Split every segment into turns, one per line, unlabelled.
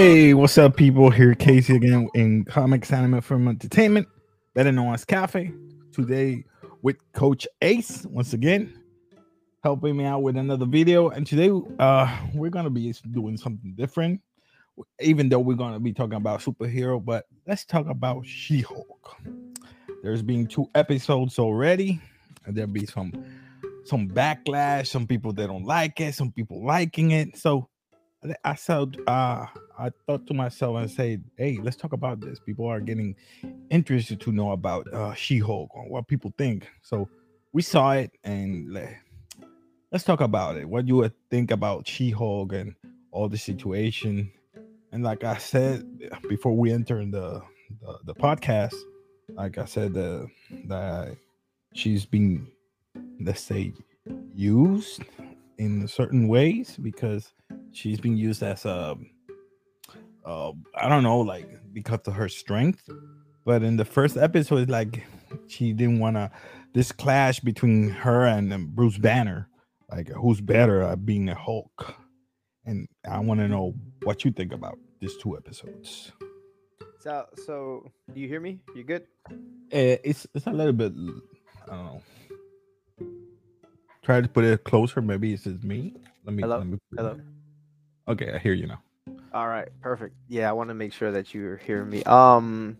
Hey, what's up, people? Here, Casey again in Comics Anime Film Entertainment, better known as Cafe. Today with Coach Ace once again, helping me out with another video. And today, uh, we're gonna be doing something different, even though we're gonna be talking about superhero. But let's talk about She-Hulk. There's been two episodes already, and there'll be some some backlash. Some people that don't like it, some people liking it. So I said, uh, I thought to myself and said, "Hey, let's talk about this. People are getting interested to know about uh, She-Hulk or what people think." So we saw it, and let's talk about it. What you would think about She-Hulk and all the situation? And like I said before we enter the the, the podcast, like I said, uh, that she's been, let's say, used in certain ways because she's being used as a uh, I don't know, like because of her strength. But in the first episode, like she didn't want to this clash between her and um, Bruce Banner, like who's better at being a Hulk. And I want to know what you think about these two episodes.
So, so do you hear me? You good?
Uh, it's it's a little bit. I don't know. Try to put it closer. Maybe it's just me.
Let me. Hello. Let me Hello.
Okay, I hear you now.
All right, perfect. Yeah, I want to make sure that you're hearing me. Um,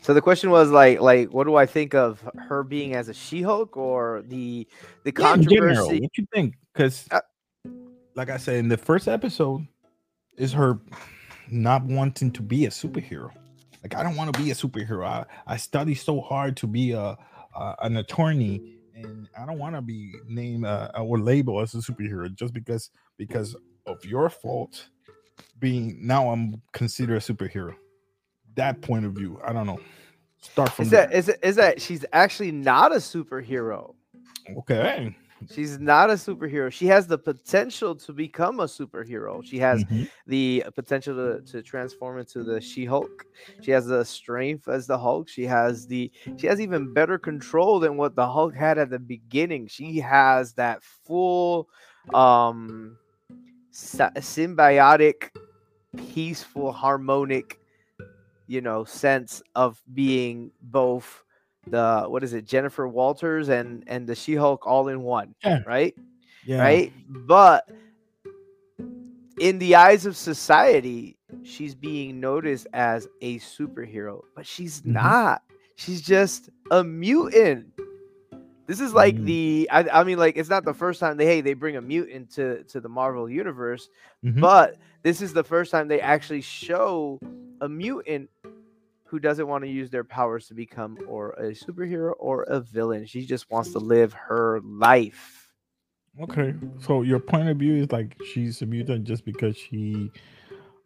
so the question was like, like, what do I think of her being as a She-Hulk or the the yeah, controversy? General,
what you think? Because, uh, like I said in the first episode, is her not wanting to be a superhero. Like I don't want to be a superhero. I, I study so hard to be a, a an attorney, and I don't want to be named uh, or labeled as a superhero just because because of your fault being now I'm considered a superhero. That point of view, I don't know.
Start from is that is it, is that she's actually not a superhero.
Okay.
She's not a superhero. She has the potential to become a superhero. She has mm-hmm. the potential to, to transform into the She-Hulk. She has the strength as the Hulk. She has the she has even better control than what the Hulk had at the beginning. She has that full um symbiotic, peaceful, harmonic, you know, sense of being both the what is it, Jennifer Walters and and the She-Hulk all in one, yeah. right? Yeah. Right? But in the eyes of society, she's being noticed as a superhero, but she's mm-hmm. not. She's just a mutant. This is like mm-hmm. the I, I, mean like it's not the first time they hey they bring a mutant to to the Marvel universe, mm-hmm. but this is the first time they actually show a mutant who doesn't want to use their powers to become or a superhero or a villain. She just wants to live her life.
Okay. So your point of view is like she's a mutant just because she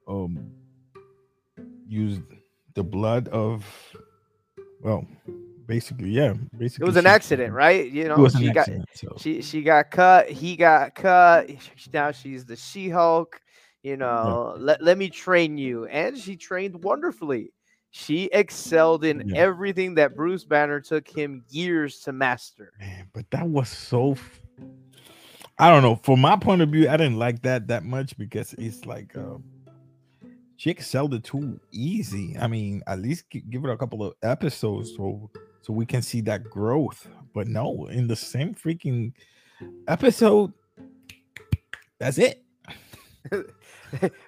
um used the blood of well basically, yeah. Basically,
it was an accident, right? You know, she got accident, so. she she got cut. He got cut. Now she's the She-Hulk. You know, yeah. let let me train you, and she trained wonderfully. She excelled in yeah. everything that Bruce Banner took him years to master.
Man, but that was so. I don't know. From my point of view, I didn't like that that much because it's like. Uh, she excelled it too easy. I mean, at least give it a couple of episodes so so we can see that growth. But no, in the same freaking episode, that's it.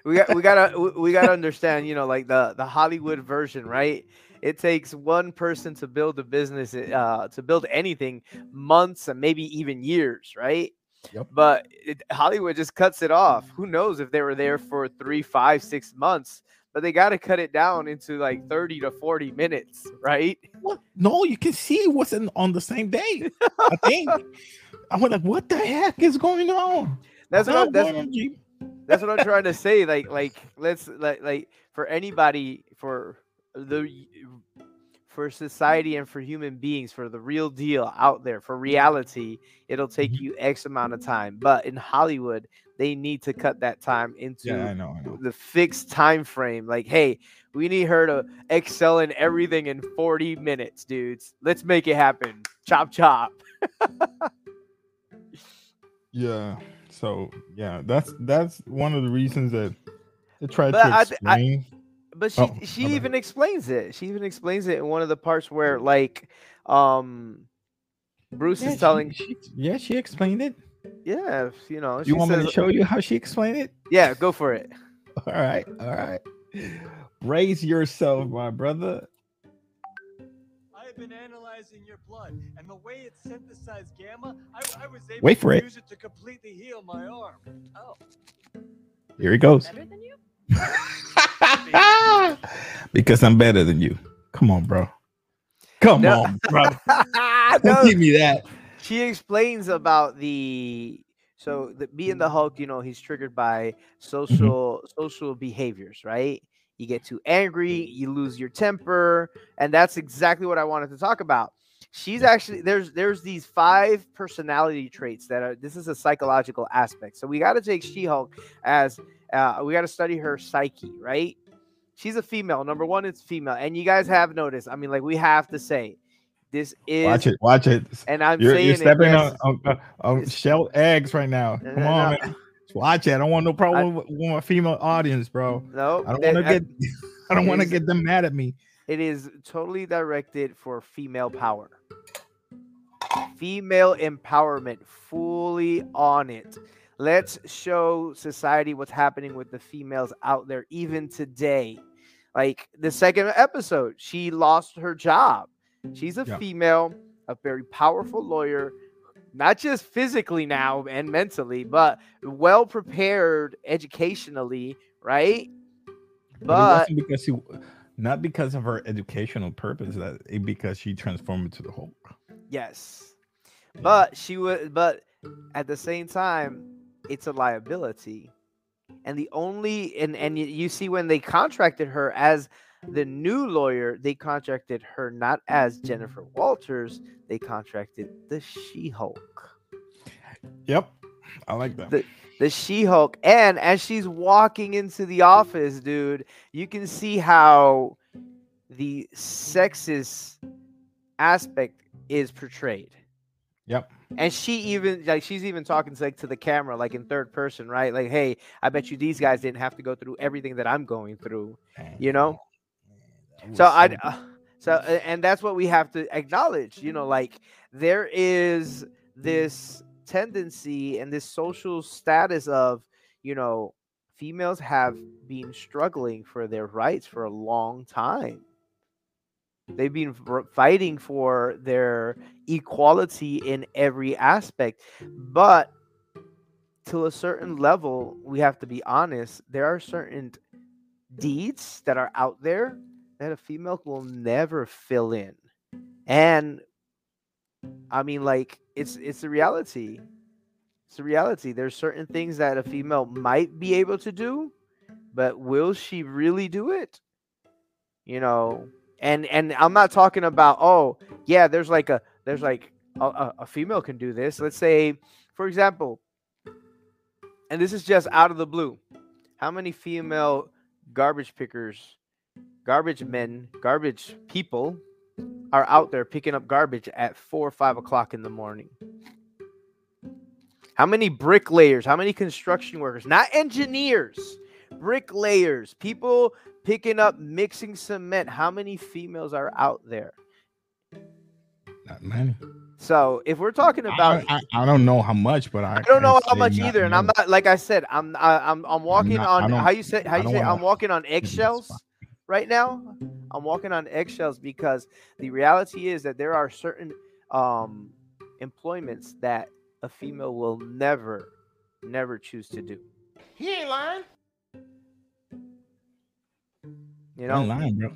we got we gotta we gotta understand, you know, like the the Hollywood version, right? It takes one person to build a business, uh, to build anything, months and maybe even years, right? Yep. But it, Hollywood just cuts it off. Who knows if they were there for three, five, six months? But they got to cut it down into like 30 to 40 minutes, right?
What? No, you can see what's in, on the same day. I think. I was like, what the heck is going on?
That's what, I'm, that's, that's what I'm trying to say. Like, like let's like like for anybody for the for society and for human beings, for the real deal out there, for reality, it'll take mm-hmm. you X amount of time. But in Hollywood, they need to cut that time into
yeah, I know, I know.
the fixed time frame. Like, hey, we need her to excel in everything in 40 minutes, dudes. Let's make it happen. Chop chop.
yeah. So yeah, that's that's one of the reasons that to tried but to explain. I, I,
but she oh, she okay. even explains it. She even explains it in one of the parts where like um Bruce yeah, is telling.
She, she, yeah, she explained it.
Yeah, you know.
You want says, me to show you how she explained it?
Yeah, go for it.
All right, all right. Brace yourself, my brother.
I have been analyzing your blood, and the way it synthesized gamma, I, I was able
Wait for
to
it.
use it to completely heal my arm. Oh.
Here he goes. Better than you? because I'm better than you. Come on, bro. Come no. on, bro. Don't give me that.
She explains about the so the, being the Hulk, you know, he's triggered by social mm-hmm. social behaviors, right? You get too angry, you lose your temper, and that's exactly what I wanted to talk about. She's actually there's there's these five personality traits that are this is a psychological aspect. So we got to take She-Hulk as uh, we got to study her psyche, right? She's a female. Number mm-hmm. one, it's female, and you guys have noticed. I mean, like we have to say, this is
watch it, watch it.
And I'm
you're,
saying
you're stepping it, yes. on, on, uh, on shell eggs right now. Come no, on, no. man. Watch it. I don't want no problem I, with, with my female audience, bro.
No,
I don't want to get. I don't want to get them mad at me.
It is totally directed for female power. Female empowerment, fully on it. Let's show society what's happening with the females out there, even today. Like the second episode, she lost her job. She's a yeah. female, a very powerful lawyer, not just physically now and mentally, but well prepared educationally, right?
But, but because she, not because of her educational purpose, that because she transformed into the Hulk.
Yes, but she would. But at the same time, it's a liability. And the only and and you see when they contracted her as the new lawyer, they contracted her not as Jennifer Walters, they contracted the She-Hulk.
Yep. I like that.
The, the She-Hulk. And as she's walking into the office, dude, you can see how the sexist aspect is portrayed.
Yep.
And she even like she's even talking to, like to the camera, like in third person, right? Like, hey, I bet you these guys didn't have to go through everything that I'm going through, you know. So I, uh, so and that's what we have to acknowledge. You know, like there is this tendency and this social status of, you know, females have been struggling for their rights for a long time They've been fighting for their equality in every aspect. But to a certain level, we have to be honest, there are certain deeds that are out there that a female will never fill in. And I mean like it's it's a reality. It's a reality. There's certain things that a female might be able to do, but will she really do it? You know, and and I'm not talking about oh yeah there's like a there's like a, a female can do this. Let's say for example and this is just out of the blue. How many female garbage pickers garbage men garbage people are out there picking up garbage at four or five o'clock in the morning? How many bricklayers how many construction workers not engineers bricklayers people picking up mixing cement. How many females are out there?
Not many.
So if we're talking about,
I, I, I don't know how much, but I,
I don't know how much either. And I'm not like I said, I'm I, am I'm, I'm walking not, on how you say how you say I'm walking on eggshells right now. I'm walking on eggshells because the reality is that there are certain um employments that a female will never, never choose to do.
He ain't lying.
You know,
lying, bro.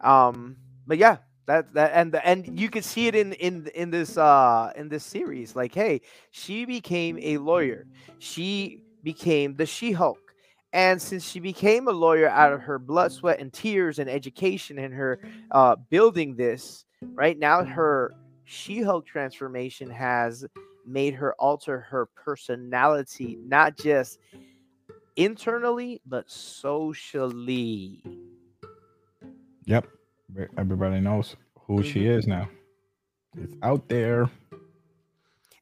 Um, but yeah, that that and the, and you can see it in in in this uh in this series. Like, hey, she became a lawyer. She became the She-Hulk. And since she became a lawyer out of her blood, sweat, and tears and education and her uh, building this, right now her She Hulk transformation has made her alter her personality, not just internally, but socially.
Yep. Everybody knows who mm-hmm. she is now. It's out there.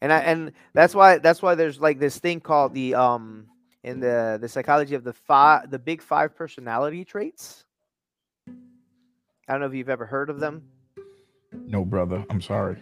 And I and that's why that's why there's like this thing called the um in the the psychology of the five the big five personality traits. I don't know if you've ever heard of them.
No, brother. I'm sorry.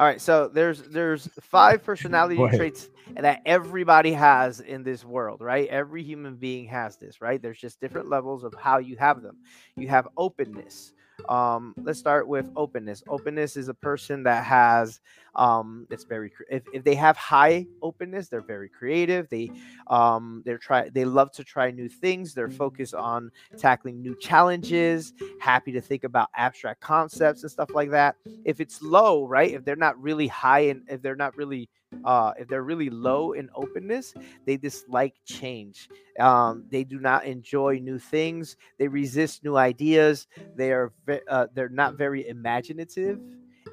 All right, so there's there's five personality traits that everybody has in this world, right? Every human being has this, right? There's just different levels of how you have them. You have openness, um, let's start with openness. Openness is a person that has um, it's very if, if they have high openness, they're very creative. They um, they're try they love to try new things. They're focused on tackling new challenges. Happy to think about abstract concepts and stuff like that. If it's low, right? If they're not really high and if they're not really uh, if they're really low in openness, they dislike change. Um, they do not enjoy new things. They resist new ideas. They are ve- uh, they're not very imaginative,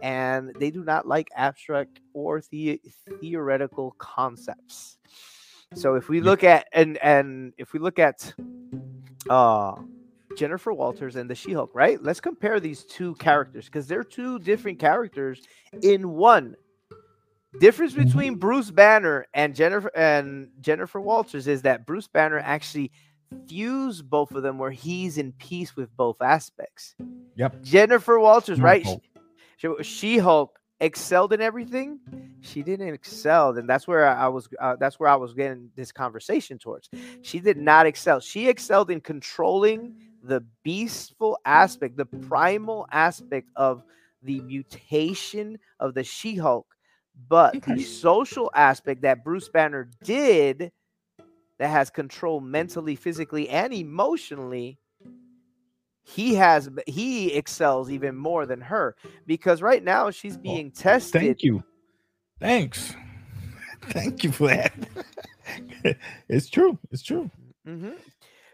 and they do not like abstract or the- theoretical concepts. So if we look at and and if we look at uh Jennifer Walters and the She-Hulk, right? Let's compare these two characters because they're two different characters in one. Difference mm-hmm. between Bruce Banner and Jennifer and Jennifer Walters is that Bruce Banner actually fused both of them where he's in peace with both aspects.
Yep.
Jennifer Walters, right? She Hulk excelled in everything. She didn't excel, and that's where I was. Uh, that's where I was getting this conversation towards. She did not excel. She excelled in controlling the beastful aspect, the primal aspect of the mutation of the She Hulk but okay. the social aspect that Bruce Banner did that has control mentally, physically, and emotionally, he has he excels even more than her because right now she's being tested.
Thank you. Thanks. Thank you for that. it's true. It's true.
Mm-hmm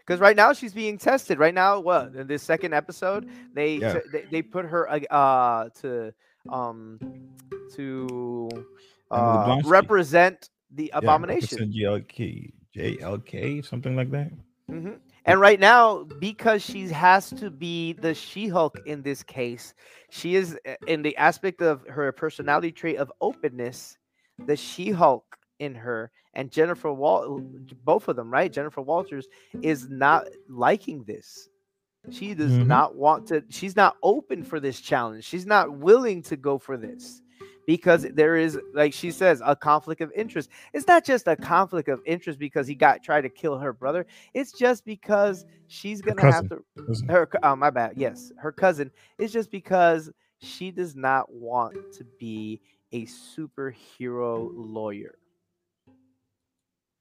because right now she's being tested. Right now, what in this second episode, they yeah. t- they, they, put her uh to um to uh, represent the abomination.
Yeah, GLK, JLK, something like that.
Mm-hmm. And right now, because she has to be the She Hulk in this case, she is uh, in the aspect of her personality trait of openness, the She Hulk in her, and Jennifer Wal, both of them, right? Jennifer Walters is not liking this. She does mm-hmm. not want to, she's not open for this challenge. She's not willing to go for this because there is, like she says, a conflict of interest. It's not just a conflict of interest because he got tried to kill her brother. It's just because she's gonna have to her oh, my bad. Yes, her cousin. It's just because she does not want to be a superhero lawyer.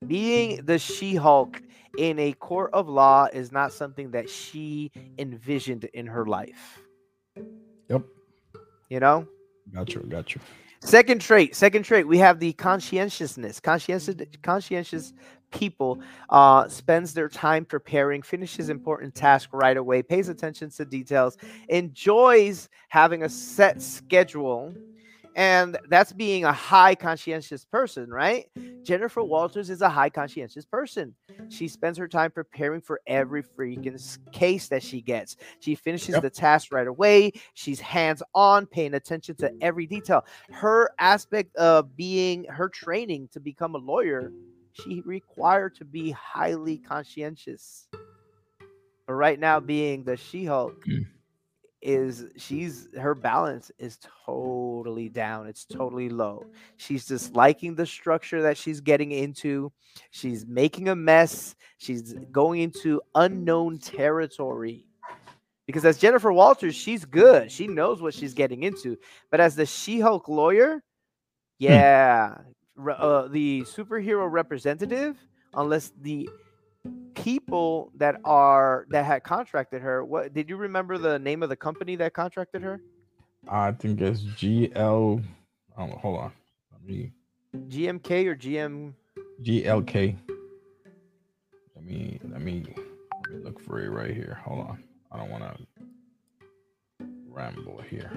Being the She Hulk in a court of law is not something that she envisioned in her life.
Yep.
You know?
Got you. Got you.
Second trait. Second trait. We have the conscientiousness. Conscientious, conscientious people uh, spends their time preparing, finishes important tasks right away, pays attention to details, enjoys having a set schedule and that's being a high conscientious person, right? Jennifer Walters is a high conscientious person. She spends her time preparing for every freaking case that she gets. She finishes yep. the task right away. She's hands on, paying attention to every detail. Her aspect of being her training to become a lawyer, she required to be highly conscientious. But right now, being the She Hulk, mm is she's her balance is totally down it's totally low she's just liking the structure that she's getting into she's making a mess she's going into unknown territory because as jennifer walters she's good she knows what she's getting into but as the she-hulk lawyer hmm. yeah uh, the superhero representative unless the people that are that had contracted her. What did you remember the name of the company that contracted her?
I think it's GL. Oh, hold on. Let me.
GMK or GM.
GLK. Let me let me let me look for it right here. Hold on. I don't want to ramble here.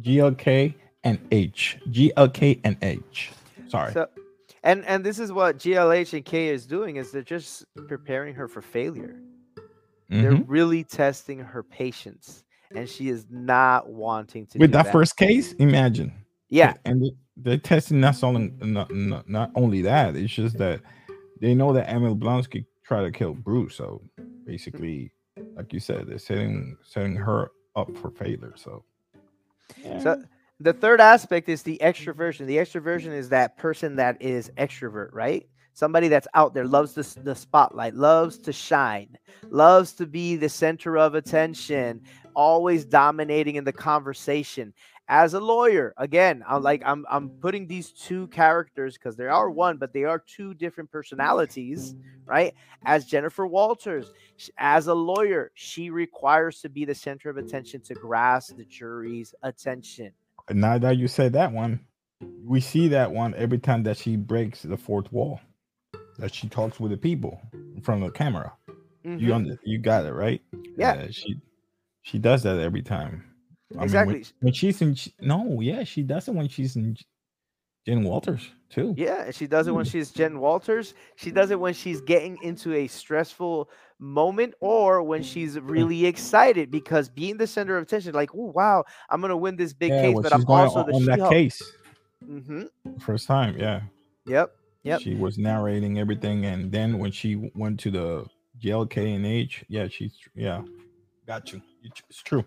GLK and H. GLK and H. Sorry.
So, and and this is what GLH and K is doing is they're just preparing her for failure. Mm-hmm. They're really testing her patience, and she is not wanting to.
With that, that, first case, imagine.
Yeah,
and they're testing not only not, not, not only that. It's just that they know that Emil Blonsky tried to kill Bruce. So basically, like you said, they're setting setting her up for failure. So,
yeah. so the third aspect is the extroversion. The extroversion is that person that is extrovert, right? Somebody that's out there loves the, the spotlight, loves to shine, loves to be the center of attention, always dominating in the conversation as a lawyer again i'm like i'm i'm putting these two characters because they are one but they are two different personalities right as jennifer walters as a lawyer she requires to be the center of attention to grasp the jury's attention
now that you say that one we see that one every time that she breaks the fourth wall that she talks with the people in front of the camera mm-hmm. you under, you got it right
yeah uh,
she she does that every time
I exactly.
Mean, when, when, she's in, no, yeah, she does it when she's in Jen Walters too.
Yeah, she does it when she's Jen Walters. She does it when she's getting into a stressful moment or when she's really excited because being the center of attention, like, oh wow, I'm gonna win this big yeah, case, but I'm also on, the on that
case.
Mm-hmm.
First time, yeah.
Yep. Yep.
She was narrating everything, and then when she went to the JLK and H, yeah, she's yeah, got you. It's true.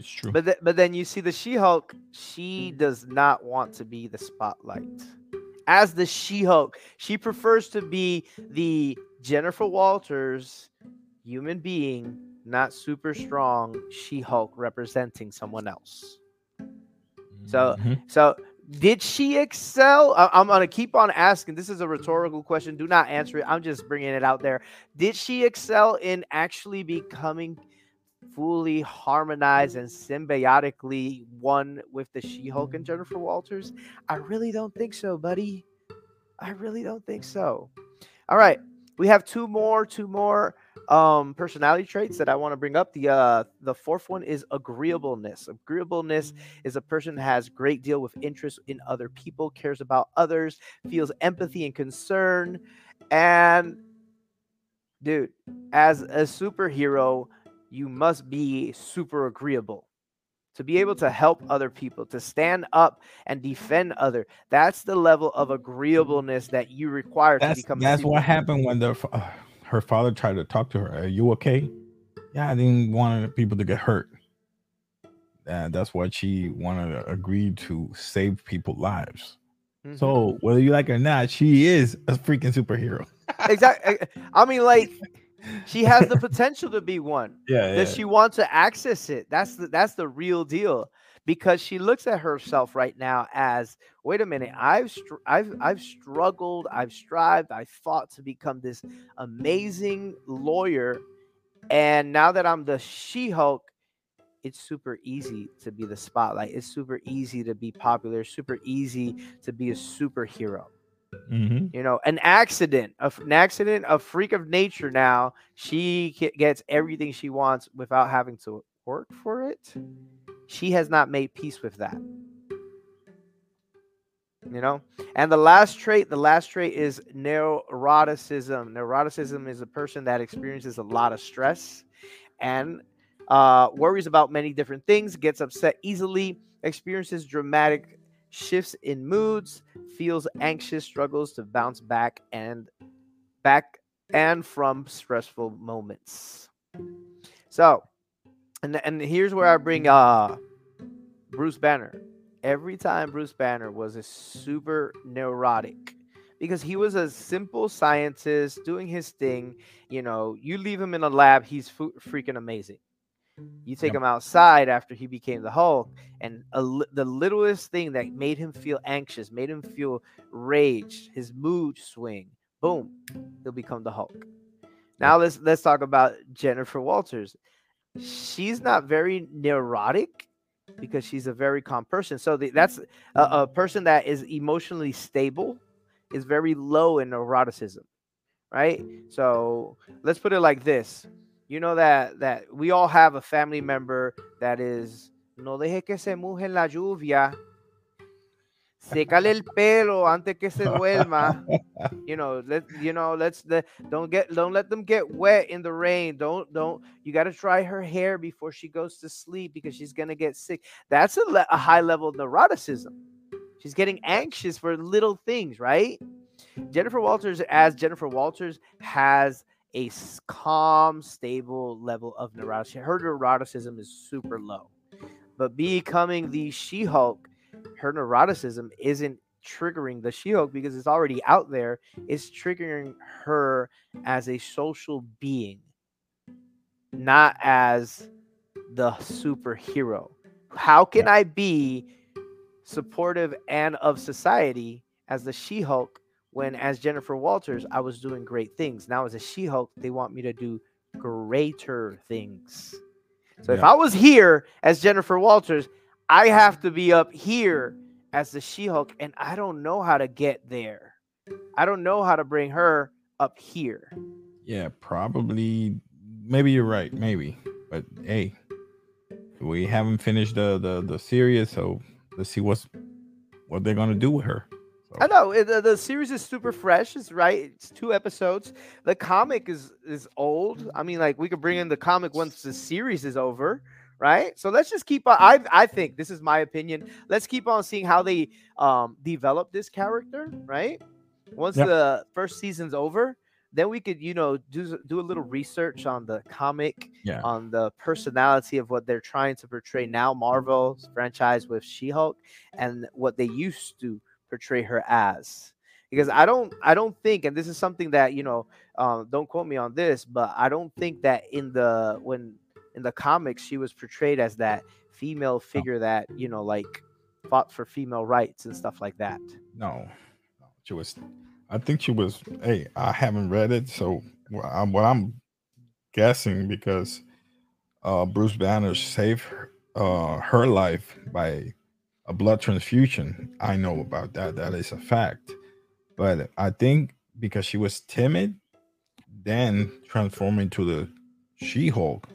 It's true.
But th- but then you see the She-Hulk, she does not want to be the spotlight. As the She-Hulk, she prefers to be the Jennifer Walters human being, not super strong She-Hulk representing someone else. So mm-hmm. so did she excel? I- am gonna keep on asking. This is a rhetorical question. Do not answer it. I'm just bringing it out there. Did she excel in actually becoming fully harmonized and symbiotically one with the She-Hulk and Jennifer Walters? I really don't think so, buddy. I really don't think so. All right, we have two more, two more um personality traits that I want to bring up. The uh the fourth one is agreeableness. Agreeableness is a person that has great deal with interest in other people, cares about others, feels empathy and concern. And dude, as a superhero, you must be super agreeable to be able to help other people to stand up and defend other. That's the level of agreeableness that you require
that's,
to become
that's what happened when the uh, her father tried to talk to her. Are you okay? Yeah i didn't want people to get hurt. And that's what she wanted to agree to save people's lives. Mm-hmm. so whether you like it or not she is a freaking superhero.
Exactly i mean like she has the potential to be one.
Yeah,
Does she want to access it? That's the that's the real deal. Because she looks at herself right now as, wait a minute, I've str- I've I've struggled, I've strived, I fought to become this amazing lawyer, and now that I'm the She-Hulk, it's super easy to be the spotlight. It's super easy to be popular. Super easy to be a superhero.
Mm-hmm.
You know, an accident, an accident, a freak of nature. Now she gets everything she wants without having to work for it. She has not made peace with that. You know, and the last trait, the last trait is neuroticism. Neuroticism is a person that experiences a lot of stress and uh, worries about many different things, gets upset easily, experiences dramatic shifts in moods, feels anxious, struggles to bounce back and back and from stressful moments. So, and and here's where I bring uh Bruce Banner. Every time Bruce Banner was a super neurotic because he was a simple scientist doing his thing. You know, you leave him in a lab, he's freaking amazing. You take yep. him outside after he became the Hulk, and a, the littlest thing that made him feel anxious, made him feel rage, his mood swing, boom, he'll become the Hulk. Now let's let's talk about Jennifer Walters. She's not very neurotic because she's a very calm person. So the, that's a, a person that is emotionally stable, is very low in neuroticism, right? So let's put it like this: you know that that we all have a family member that is no deje que se moje la lluvia. Sécale el pelo antes que se duerma. You know let you know let's the don't get don't let them get wet in the rain. Don't don't you got to dry her hair before she goes to sleep because she's gonna get sick. That's a, le- a high level of neuroticism. She's getting anxious for little things right? Jennifer Walters as Jennifer Walters has a calm, stable level of neuroticism. Her neuroticism is super low. But becoming the She Hulk, her neuroticism isn't triggering the She Hulk because it's already out there. It's triggering her as a social being, not as the superhero. How can I be supportive and of society as the She Hulk when, as Jennifer Walters, I was doing great things? Now, as a She Hulk, they want me to do greater things. So, yeah. if I was here as Jennifer Walters, I have to be up here as the She Hulk, and I don't know how to get there. I don't know how to bring her up here.
Yeah, probably. Maybe you're right. Maybe, but hey, we haven't finished the the the series, so let's see what's what they're gonna do with her.
So. I know the, the series is super fresh. It's right. It's two episodes. The comic is is old. I mean, like we could bring in the comic once the series is over, right? So let's just keep on. I I think this is my opinion. Let's keep on seeing how they um develop this character, right? Once yep. the first season's over, then we could you know do do a little research on the comic yeah. on the personality of what they're trying to portray now marvel's franchise with she-hulk and what they used to portray her as because i don't i don't think and this is something that you know um, don't quote me on this but i don't think that in the when in the comics she was portrayed as that female figure that you know like fought for female rights and stuff like that
no, no she was I think she was. Hey, I haven't read it, so I'm, what I'm guessing because uh, Bruce Banner saved her, uh, her life by a blood transfusion. I know about that. That is a fact. But I think because she was timid, then transforming to the She-Hulk,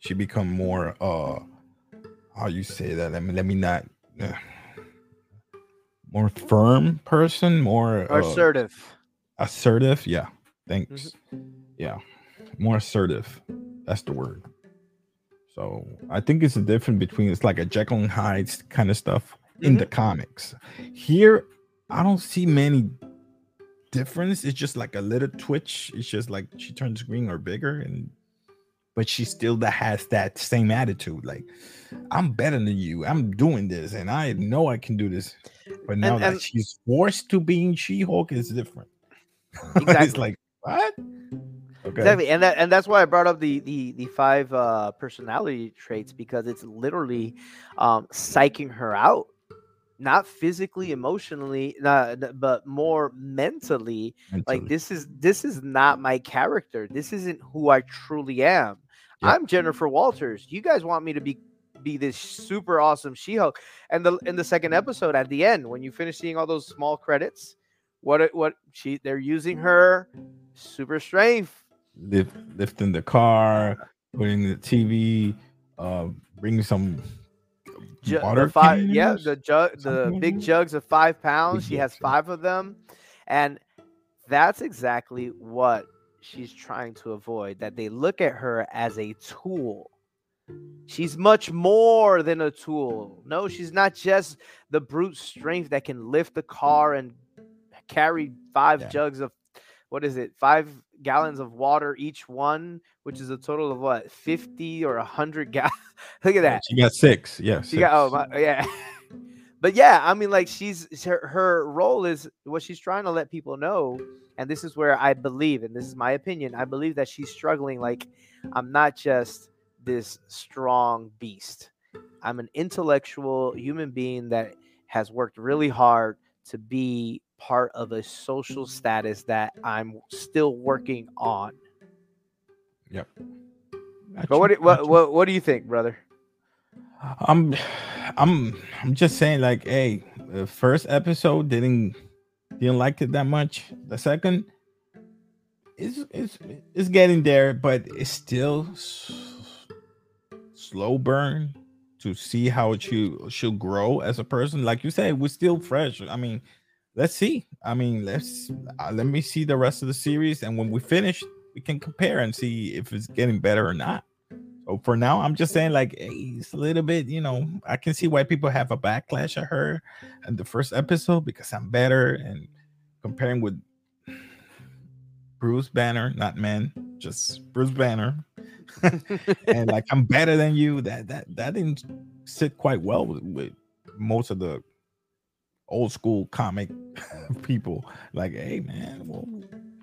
she become more. uh How you say that? Let me let me not. Uh, more firm person, more
uh, assertive.
Assertive, yeah. Thanks. Mm-hmm. Yeah, more assertive. That's the word. So I think it's a difference between it's like a Jekyll and Hyde kind of stuff mm-hmm. in the mm-hmm. comics. Here, I don't see many difference. It's just like a little twitch. It's just like she turns green or bigger, and but she still that has that same attitude. Like I'm better than you. I'm doing this, and I know I can do this. But now and, that and, she's forced to being She-Hulk is different. Exactly. it's like what?
Okay. Exactly, and that and that's why I brought up the the the five uh, personality traits because it's literally um, psyching her out, not physically, emotionally, not, but more mentally. mentally. Like this is this is not my character. This isn't who I truly am. Yep. I'm Jennifer Walters. You guys want me to be be this super awesome She-Hulk. And the in the second episode at the end, when you finish seeing all those small credits, what what she they're using her super strength,
Lift, lifting the car, putting the TV, uh, bringing some Ju- water.
Five, yeah, the jug, the big jugs of five pounds. Big she has five of them, and that's exactly what she's trying to avoid. That they look at her as a tool She's much more than a tool. No, she's not just the brute strength that can lift the car and carry five yeah. jugs of what is it? Five gallons mm. of water each one, which is a total of what, mm. 50 or 100 gallons. Look at that.
She got six. Yeah. She
got, oh, my, yeah. but yeah, I mean, like, she's her, her role is what she's trying to let people know. And this is where I believe, and this is my opinion, I believe that she's struggling. Like, I'm not just this strong beast. I'm an intellectual human being that has worked really hard to be part of a social status that I'm still working on.
Yep.
but what, what what what do you think, brother?
I'm I'm I'm just saying like hey, the first episode didn't didn't like it that much. The second is is is getting there, but it's still slow burn to see how she she'll grow as a person. Like you said, we're still fresh. I mean, let's see. I mean, let's uh, let me see the rest of the series, and when we finish, we can compare and see if it's getting better or not. So for now, I'm just saying, like, hey, it's a little bit, you know, I can see why people have a backlash at her and the first episode because I'm better and comparing with Bruce Banner, not man, just Bruce Banner. and like I'm better than you. That that that didn't sit quite well with, with most of the old school comic people. Like, hey man, well,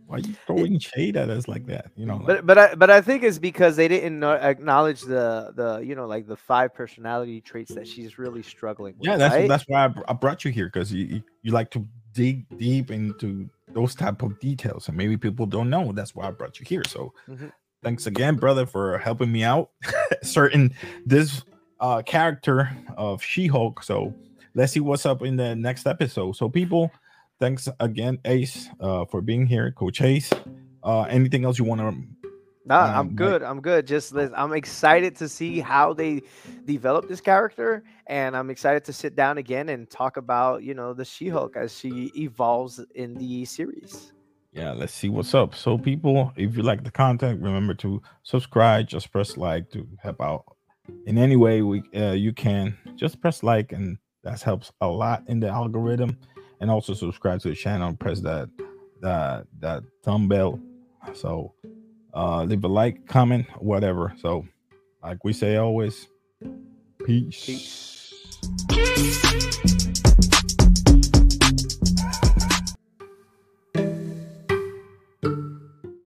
why are you throwing shade at us like that? You know. Like,
but but I but I think it's because they didn't acknowledge the the you know like the five personality traits that she's really struggling with.
Yeah, that's
right?
that's why I, brought you here because you you like to dig deep into those type of details and maybe people don't know. That's why I brought you here. So mm-hmm. thanks again, brother, for helping me out. Certain this uh character of She-Hulk. So let's see what's up in the next episode. So people thanks again, Ace, uh, for being here, Coach Ace. Uh, anything else you want to?
Nah, um, I'm good. I'm good. Just I'm excited to see how they develop this character, and I'm excited to sit down again and talk about you know the She-Hulk as she evolves in the series.
Yeah, let's see what's up. So, people, if you like the content, remember to subscribe. Just press like to help out in any way we uh, you can. Just press like, and that helps a lot in the algorithm. And also subscribe to the channel press that that that thumb bell. So uh leave a like comment whatever. So like we say always peace, peace.